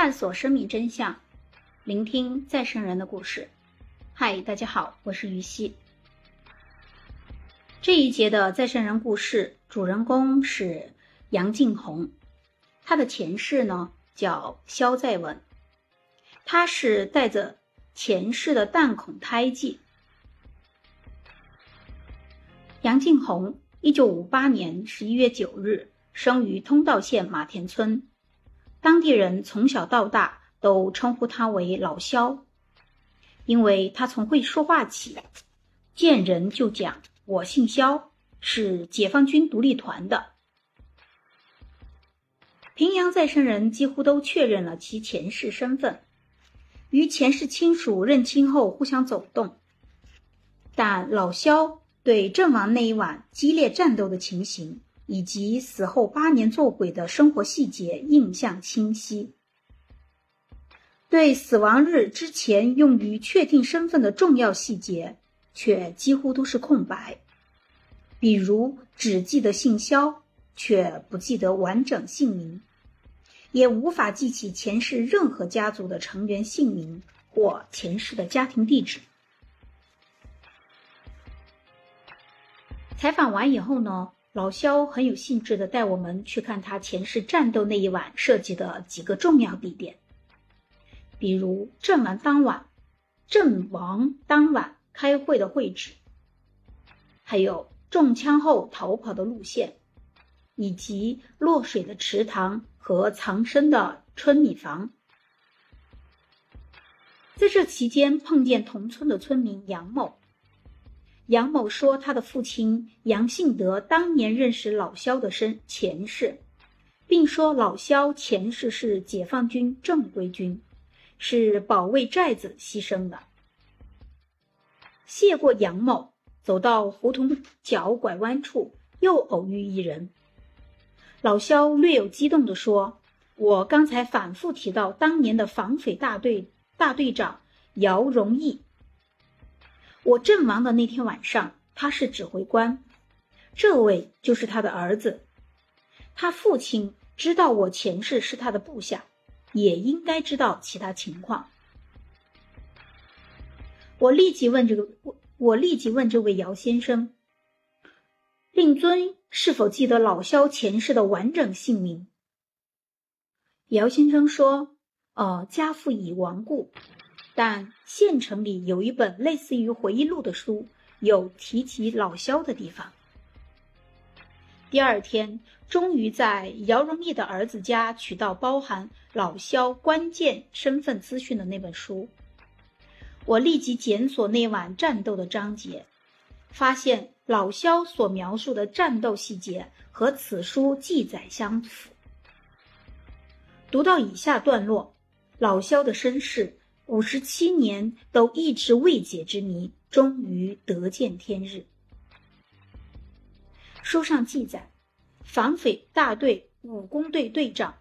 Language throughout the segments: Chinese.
探索生命真相，聆听再生人的故事。嗨，大家好，我是于西。这一节的再生人故事主人公是杨静红，他的前世呢叫肖在文，他是带着前世的弹孔胎记。杨静红，一九五八年十一月九日生于通道县马田村。当地人从小到大都称呼他为老肖，因为他从会说话起，见人就讲“我姓肖，是解放军独立团的”。平阳再生人几乎都确认了其前世身份，与前世亲属认亲后互相走动，但老萧对阵亡那一晚激烈战斗的情形。以及死后八年做鬼的生活细节印象清晰，对死亡日之前用于确定身份的重要细节却几乎都是空白，比如只记得姓肖，却不记得完整姓名，也无法记起前世任何家族的成员姓名或前世的家庭地址。采访完以后呢？老肖很有兴致的带我们去看他前世战斗那一晚涉及的几个重要地点，比如阵亡当晚、阵亡当晚开会的会址，还有中枪后逃跑的路线，以及落水的池塘和藏身的春米房。在这期间，碰见同村的村民杨某。杨某说，他的父亲杨信德当年认识老肖的身前世，并说老肖前世是解放军正规军，是保卫寨子牺牲的。谢过杨某，走到胡同角拐弯处，又偶遇一人。老肖略有激动地说：“我刚才反复提到当年的防匪大队大队长姚荣义。”我阵亡的那天晚上，他是指挥官，这位就是他的儿子。他父亲知道我前世是他的部下，也应该知道其他情况。我立即问这个我，立即问这位姚先生：“令尊是否记得老萧前世的完整姓名？”姚先生说：“哦，家父已亡故。”但县城里有一本类似于回忆录的书，有提及老萧的地方。第二天，终于在姚荣义的儿子家取到包含老萧关键身份资讯的那本书。我立即检索那晚战斗的章节，发现老萧所描述的战斗细节和此书记载相符。读到以下段落，老萧的身世。五十七年都一直未解之谜，终于得见天日。书上记载，防匪大队武工队队长、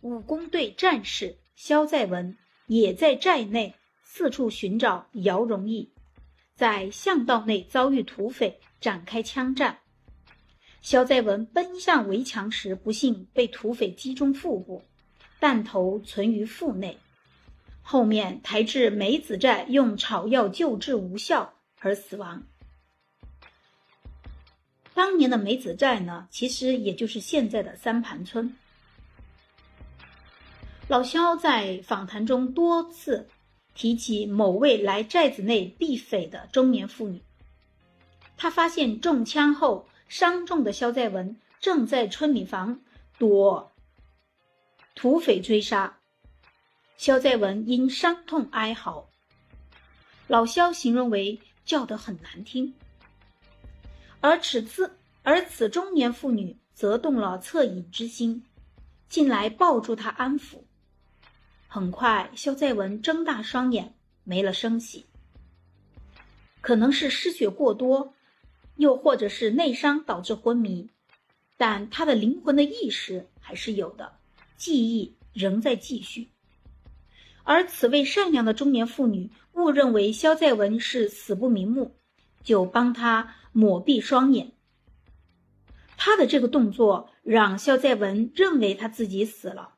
武工队战士肖在文也在寨内四处寻找姚荣义，在巷道内遭遇土匪展开枪战。肖在文奔向围墙时，不幸被土匪击中腹部，弹头存于腹内。后面抬至梅子寨，用草药救治无效而死亡。当年的梅子寨呢，其实也就是现在的三盘村。老肖在访谈中多次提起某位来寨子内避匪的中年妇女，他发现中枪后伤重的肖在文正在村里房躲土匪追杀。肖在文因伤痛哀嚎，老肖形容为叫得很难听。而此次，而此中年妇女则动了恻隐之心，进来抱住他安抚。很快，肖在文睁大双眼，没了声息。可能是失血过多，又或者是内伤导致昏迷，但他的灵魂的意识还是有的，记忆仍在继续。而此位善良的中年妇女误认为肖在文是死不瞑目，就帮他抹闭双眼。他的这个动作让肖在文认为他自己死了。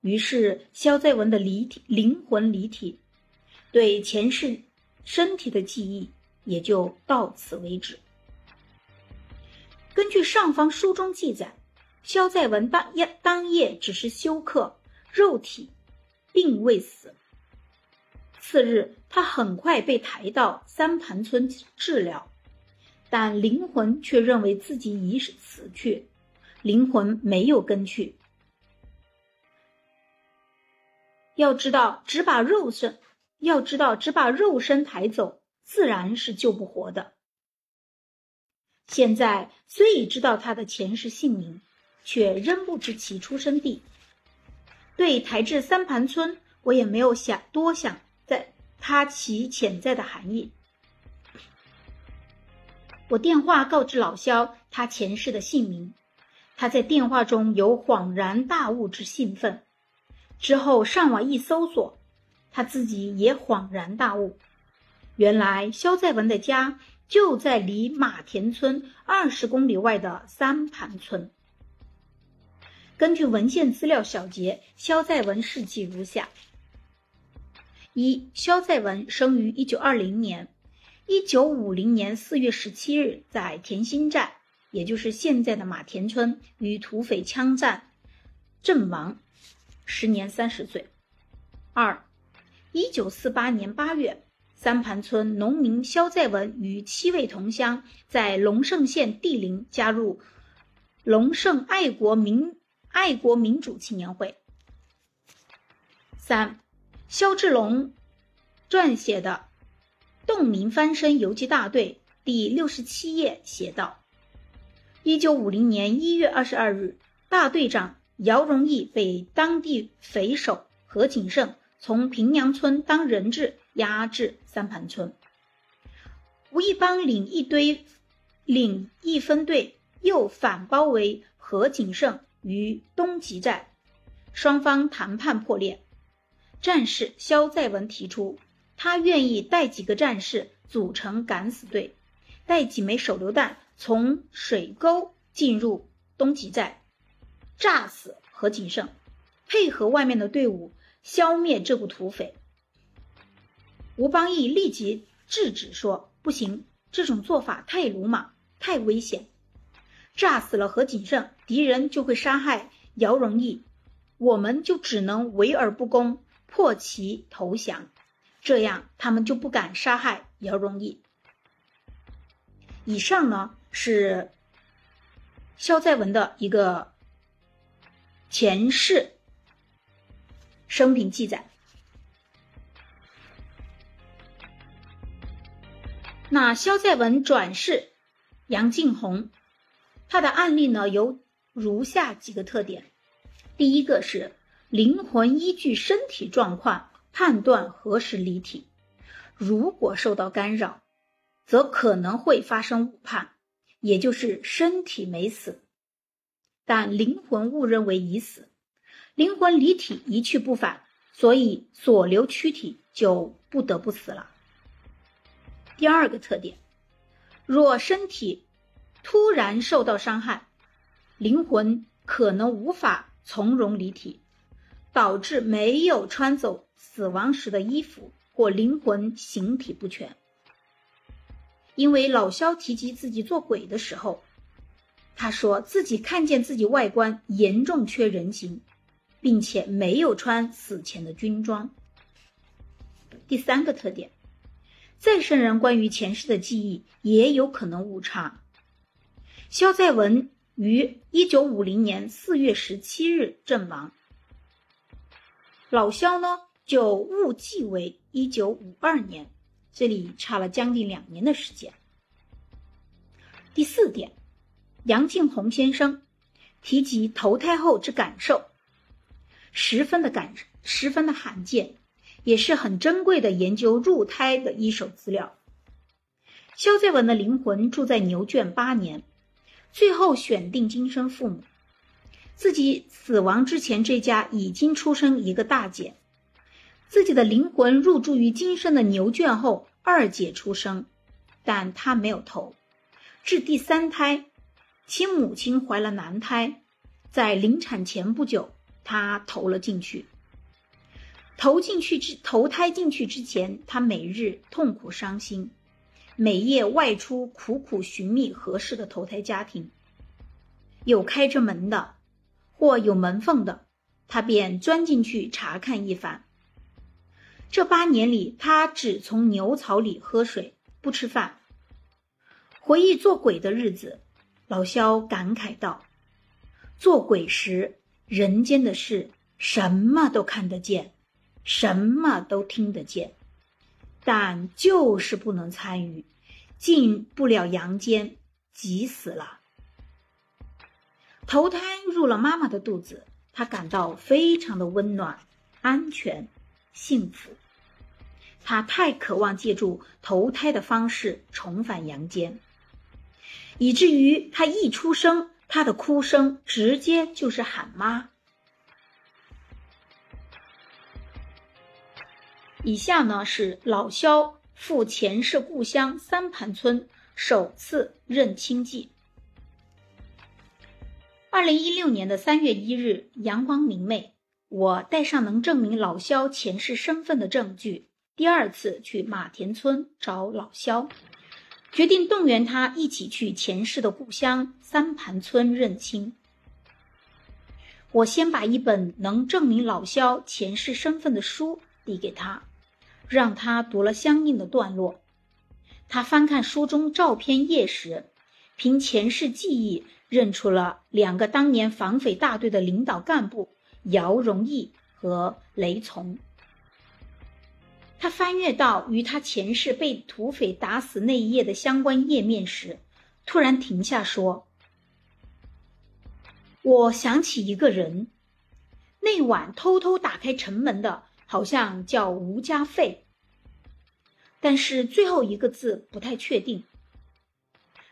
于是肖在文的离体灵魂离体，对前世身体的记忆也就到此为止。根据上方书中记载，肖在文当夜当夜只是休克，肉体并未死。次日，他很快被抬到三盘村治疗，但灵魂却认为自己已死去，灵魂没有跟去。要知道，只把肉身，要知道只把肉身抬走，自然是救不活的。现在虽已知道他的前世姓名，却仍不知其出生地。对台至三盘村，我也没有想多想，在他其潜在的含义。我电话告知老萧他前世的姓名，他在电话中有恍然大悟之兴奋。之后上网一搜索，他自己也恍然大悟，原来肖在文的家就在离马田村二十公里外的三盘村。根据文献资料小结，肖在文事迹如下：一、肖在文生于一九二零年，一九五零年四月十七日在田心寨，也就是现在的马田村，与土匪枪战阵亡。时年三十岁。二，一九四八年八月，三盘村农民肖在文与七位同乡在龙胜县地陵加入龙胜爱国民爱国民主青年会。三，肖志龙撰写的《洞明翻身游击大队》第六十七页写道：一九五零年一月二十二日，大队长。姚荣义被当地匪首何景胜从平阳村当人质押至三盘村，吴一邦领一堆领一分队又反包围何景胜于东极寨，双方谈判破裂。战士肖在文提出，他愿意带几个战士组成敢死队，带几枚手榴弹从水沟进入东极寨。炸死何景胜，配合外面的队伍消灭这股土匪。吴邦义立即制止说：“不行，这种做法太鲁莽，太危险。炸死了何景胜，敌人就会杀害姚荣义，我们就只能围而不攻，破其投降，这样他们就不敢杀害姚荣义。”以上呢是肖在文的一个。前世生平记载。那肖在文转世杨敬红，他的案例呢由如下几个特点：第一个是灵魂依据身体状况判断何时离体，如果受到干扰，则可能会发生误判，也就是身体没死。但灵魂误认为已死，灵魂离体一去不返，所以所留躯体就不得不死了。第二个特点，若身体突然受到伤害，灵魂可能无法从容离体，导致没有穿走死亡时的衣服或灵魂形体不全。因为老萧提及自己做鬼的时候。他说自己看见自己外观严重缺人形，并且没有穿死前的军装。第三个特点，再生人关于前世的记忆也有可能误差。萧在文于一九五零年四月十七日阵亡，老萧呢就误记为一九五二年，这里差了将近两年的时间。第四点。杨敬红先生提及投胎后之感受，十分的感，十分的罕见，也是很珍贵的研究入胎的一手资料。肖在文的灵魂住在牛圈八年，最后选定今生父母。自己死亡之前，这家已经出生一个大姐。自己的灵魂入住于今生的牛圈后，二姐出生，但她没有头，至第三胎。其母亲怀了男胎，在临产前不久，他投了进去。投进去之投胎进去之前，他每日痛苦伤心，每夜外出苦苦寻觅合适的投胎家庭。有开着门的，或有门缝的，他便钻进去查看一番。这八年里，他只从牛槽里喝水，不吃饭。回忆做鬼的日子，老萧感慨道：“做鬼时，人间的事什么都看得见。”什么都听得见，但就是不能参与，进不了阳间，急死了。投胎入了妈妈的肚子，他感到非常的温暖、安全、幸福。他太渴望借助投胎的方式重返阳间，以至于他一出生，他的哭声直接就是喊妈。以下呢是老萧赴前世故乡三盘村首次认亲记。二零一六年的三月一日，阳光明媚，我带上能证明老萧前世身份的证据，第二次去马田村找老萧，决定动员他一起去前世的故乡三盘村认亲。我先把一本能证明老萧前世身份的书递给他。让他读了相应的段落，他翻看书中照片页时，凭前世记忆认出了两个当年防匪大队的领导干部姚荣义和雷从。他翻阅到与他前世被土匪打死那一页的相关页面时，突然停下说：“我想起一个人，那晚偷偷打开城门的。”好像叫吴家费，但是最后一个字不太确定。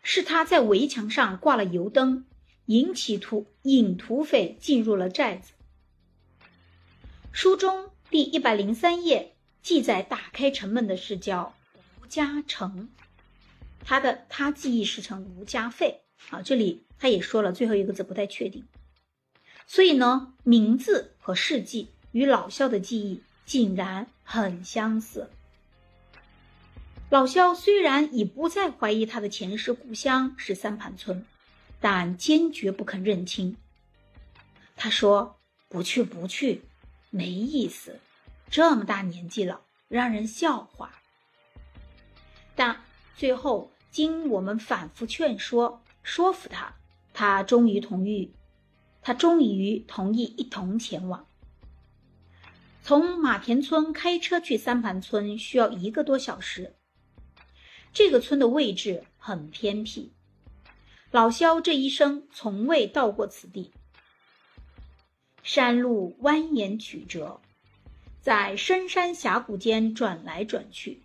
是他在围墙上挂了油灯，引起土引土匪进入了寨子。书中第一百零三页记载打开城门的是叫吴家成，他的他记忆是成吴家费啊。这里他也说了最后一个字不太确定，所以呢，名字和事迹。与老萧的记忆竟然很相似。老萧虽然已不再怀疑他的前世故乡是三盘村，但坚决不肯认亲。他说：“不去，不去，没意思，这么大年纪了，让人笑话。”但最后经我们反复劝说、说服他，他终于同意。他终于同意一同前往。从马田村开车去三盘村需要一个多小时。这个村的位置很偏僻，老肖这一生从未到过此地。山路蜿蜒曲折，在深山峡谷间转来转去。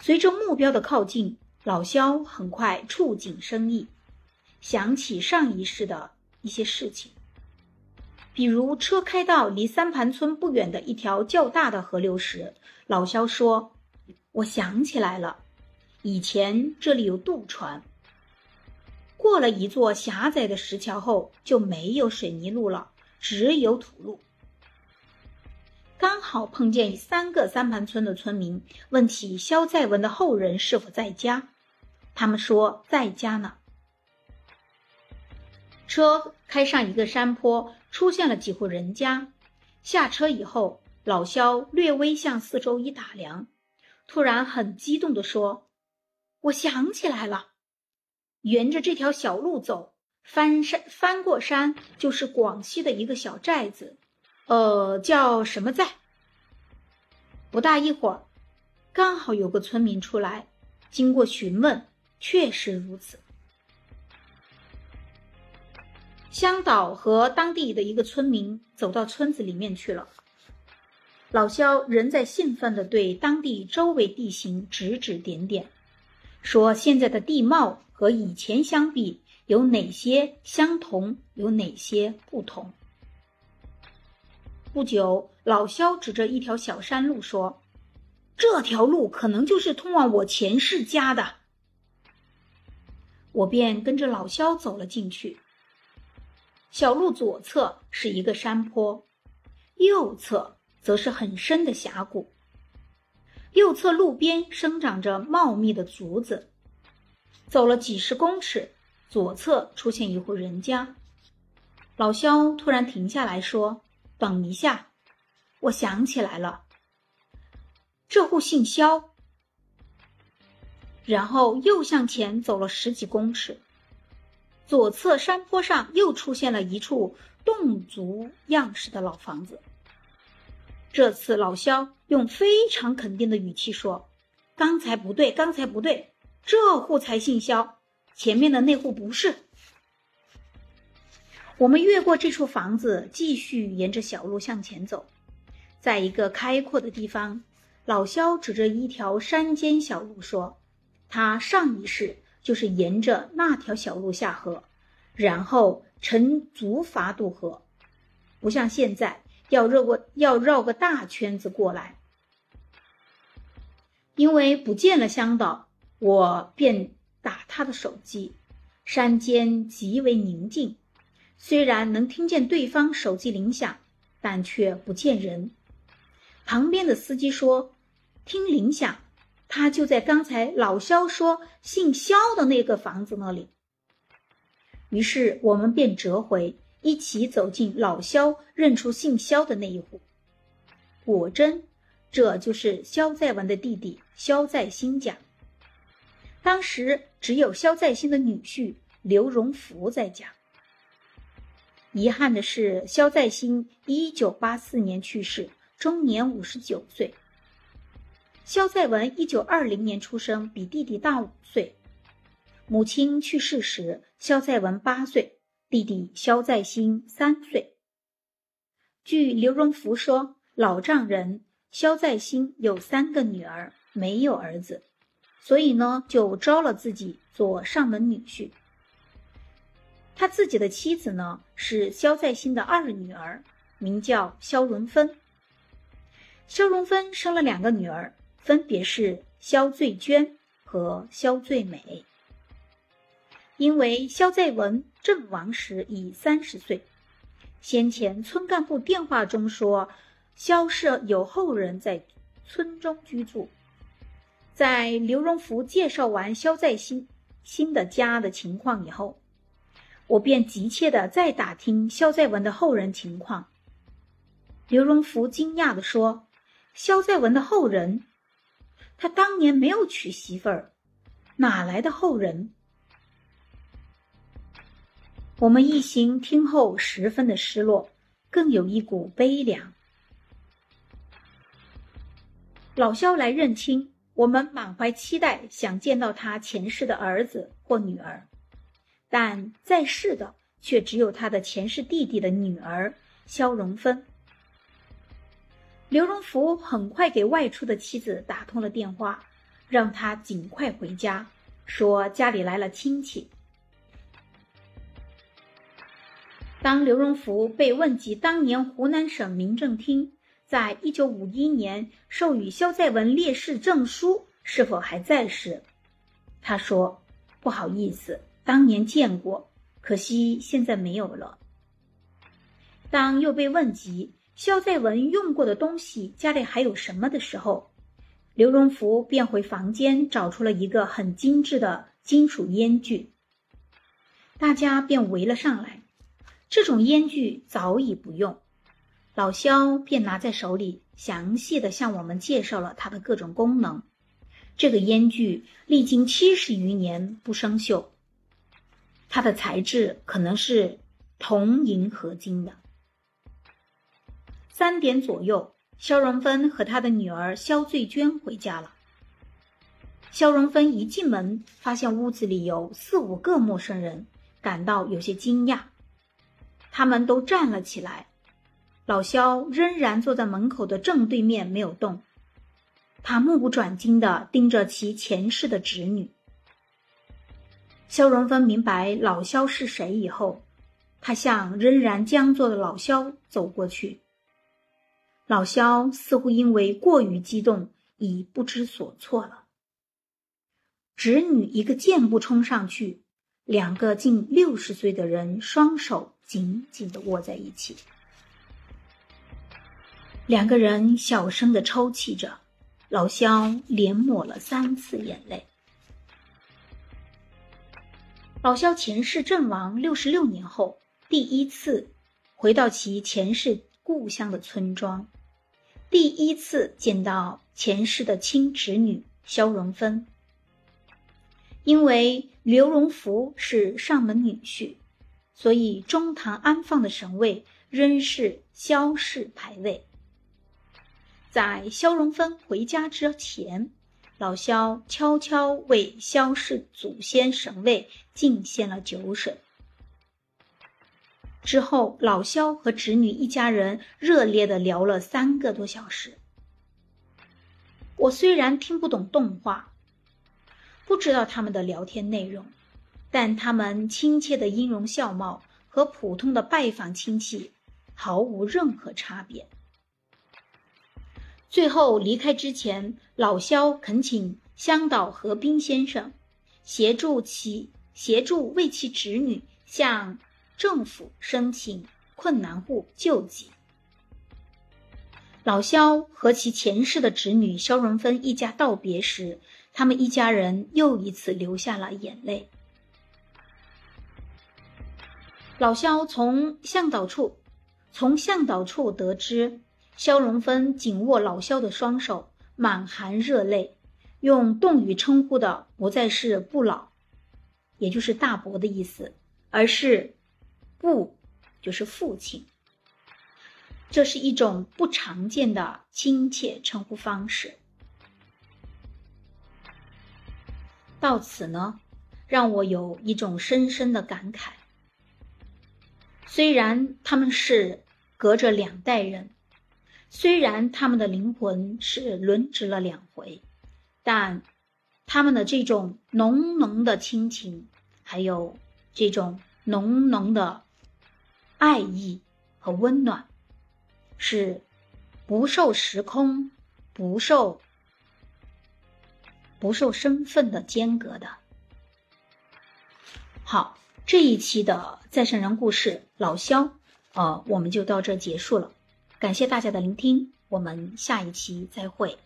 随着目标的靠近，老肖很快触景生意，想起上一世的一些事情。比如车开到离三盘村不远的一条较大的河流时，老肖说：“我想起来了，以前这里有渡船。过了一座狭窄的石桥后，就没有水泥路了，只有土路。刚好碰见三个三盘村的村民，问起肖在文的后人是否在家，他们说在家呢。”车开上一个山坡，出现了几户人家。下车以后，老肖略微向四周一打量，突然很激动地说：“我想起来了，沿着这条小路走，翻山翻过山就是广西的一个小寨子，呃，叫什么寨？”不大一会儿，刚好有个村民出来，经过询问，确实如此。香岛和当地的一个村民走到村子里面去了。老肖仍在兴奋地对当地周围地形指指点点，说：“现在的地貌和以前相比有哪些相同，有哪些不同？”不久，老肖指着一条小山路说：“这条路可能就是通往我前世家的。”我便跟着老肖走了进去。小路左侧是一个山坡，右侧则是很深的峡谷。右侧路边生长着茂密的竹子。走了几十公尺，左侧出现一户人家。老肖突然停下来说：“等一下，我想起来了，这户姓肖。”然后又向前走了十几公尺，左侧山坡上又出现了一处侗族样式的老房子。这次老肖用非常肯定的语气说：“刚才不对，刚才不对，这户才姓肖，前面的那户不是。”我们越过这处房子，继续沿着小路向前走，在一个开阔的地方，老肖指着一条山间小路说。他上一世就是沿着那条小路下河，然后乘竹筏渡河，不像现在要绕过要绕个大圈子过来。因为不见了香岛，我便打他的手机。山间极为宁静，虽然能听见对方手机铃响，但却不见人。旁边的司机说：“听铃响。”他就在刚才老肖说姓肖的那个房子那里。于是我们便折回，一起走进老肖认出姓肖的那一户。果真，这就是肖在文的弟弟肖在新家。当时只有肖在新的女婿刘荣福在家。遗憾的是，肖在新一九八四年去世，终年五十九岁。肖在文一九二零年出生，比弟弟大五岁。母亲去世时，肖在文八岁，弟弟肖在新三岁。据刘荣福说，老丈人肖在新有三个女儿，没有儿子，所以呢，就招了自己做上门女婿。他自己的妻子呢，是肖在新的二女儿，名叫肖荣芬。肖荣芬生了两个女儿。分别是萧最娟和萧最美。因为萧在文阵亡时已三十岁，先前村干部电话中说，萧氏有后人在村中居住。在刘荣福介绍完萧在新新的家的情况以后，我便急切的再打听萧在文的后人情况。刘荣福惊讶的说：“萧在文的后人？”他当年没有娶媳妇儿，哪来的后人？我们一行听后十分的失落，更有一股悲凉。老肖来认亲，我们满怀期待，想见到他前世的儿子或女儿，但在世的却只有他的前世弟弟的女儿肖荣芬。刘荣福很快给外出的妻子打通了电话，让他尽快回家，说家里来了亲戚。当刘荣福被问及当年湖南省民政厅在一九五一年授予肖在文烈士证书是否还在时，他说：“不好意思，当年见过，可惜现在没有了。”当又被问及。肖在文用过的东西，家里还有什么的时候，刘荣福便回房间找出了一个很精致的金属烟具。大家便围了上来。这种烟具早已不用，老肖便拿在手里，详细的向我们介绍了它的各种功能。这个烟具历经七十余年不生锈，它的材质可能是铜银合金的。三点左右，肖荣芬和他的女儿肖翠娟回家了。肖荣芬一进门，发现屋子里有四五个陌生人，感到有些惊讶。他们都站了起来，老肖仍然坐在门口的正对面没有动。他目不转睛地盯着其前世的侄女。肖荣芬明白老肖是谁以后，他向仍然僵坐的老肖走过去。老肖似乎因为过于激动，已不知所措了。侄女一个箭步冲上去，两个近六十岁的人双手紧紧的握在一起。两个人小声的抽泣着，老肖连抹了三次眼泪。老肖前世阵亡六十六年后，第一次回到其前世故乡的村庄，第一次见到前世的亲侄女萧荣芬。因为刘荣福是上门女婿，所以中堂安放的神位仍是萧氏牌位。在萧荣芬回家之前。老萧悄悄为萧氏祖先神位敬献了酒水。之后，老肖和侄女一家人热烈的聊了三个多小时。我虽然听不懂动画，不知道他们的聊天内容，但他们亲切的音容笑貌和普通的拜访亲戚毫无任何差别。最后离开之前，老肖恳请香岛和冰先生协助其协助为其侄女向政府申请困难户救济。老肖和其前世的侄女肖荣芬一家道别时，他们一家人又一次流下了眼泪。老肖从向导处从向导处得知。肖荣芬紧握老肖的双手，满含热泪，用洞语称呼的不再是不老，也就是大伯的意思，而是不，就是父亲。这是一种不常见的亲切称呼方式。到此呢，让我有一种深深的感慨。虽然他们是隔着两代人。虽然他们的灵魂是轮值了两回，但他们的这种浓浓的亲情，还有这种浓浓的爱意和温暖，是不受时空、不受不受身份的间隔的。好，这一期的再生人故事老肖，呃，我们就到这结束了。感谢大家的聆听，我们下一期再会。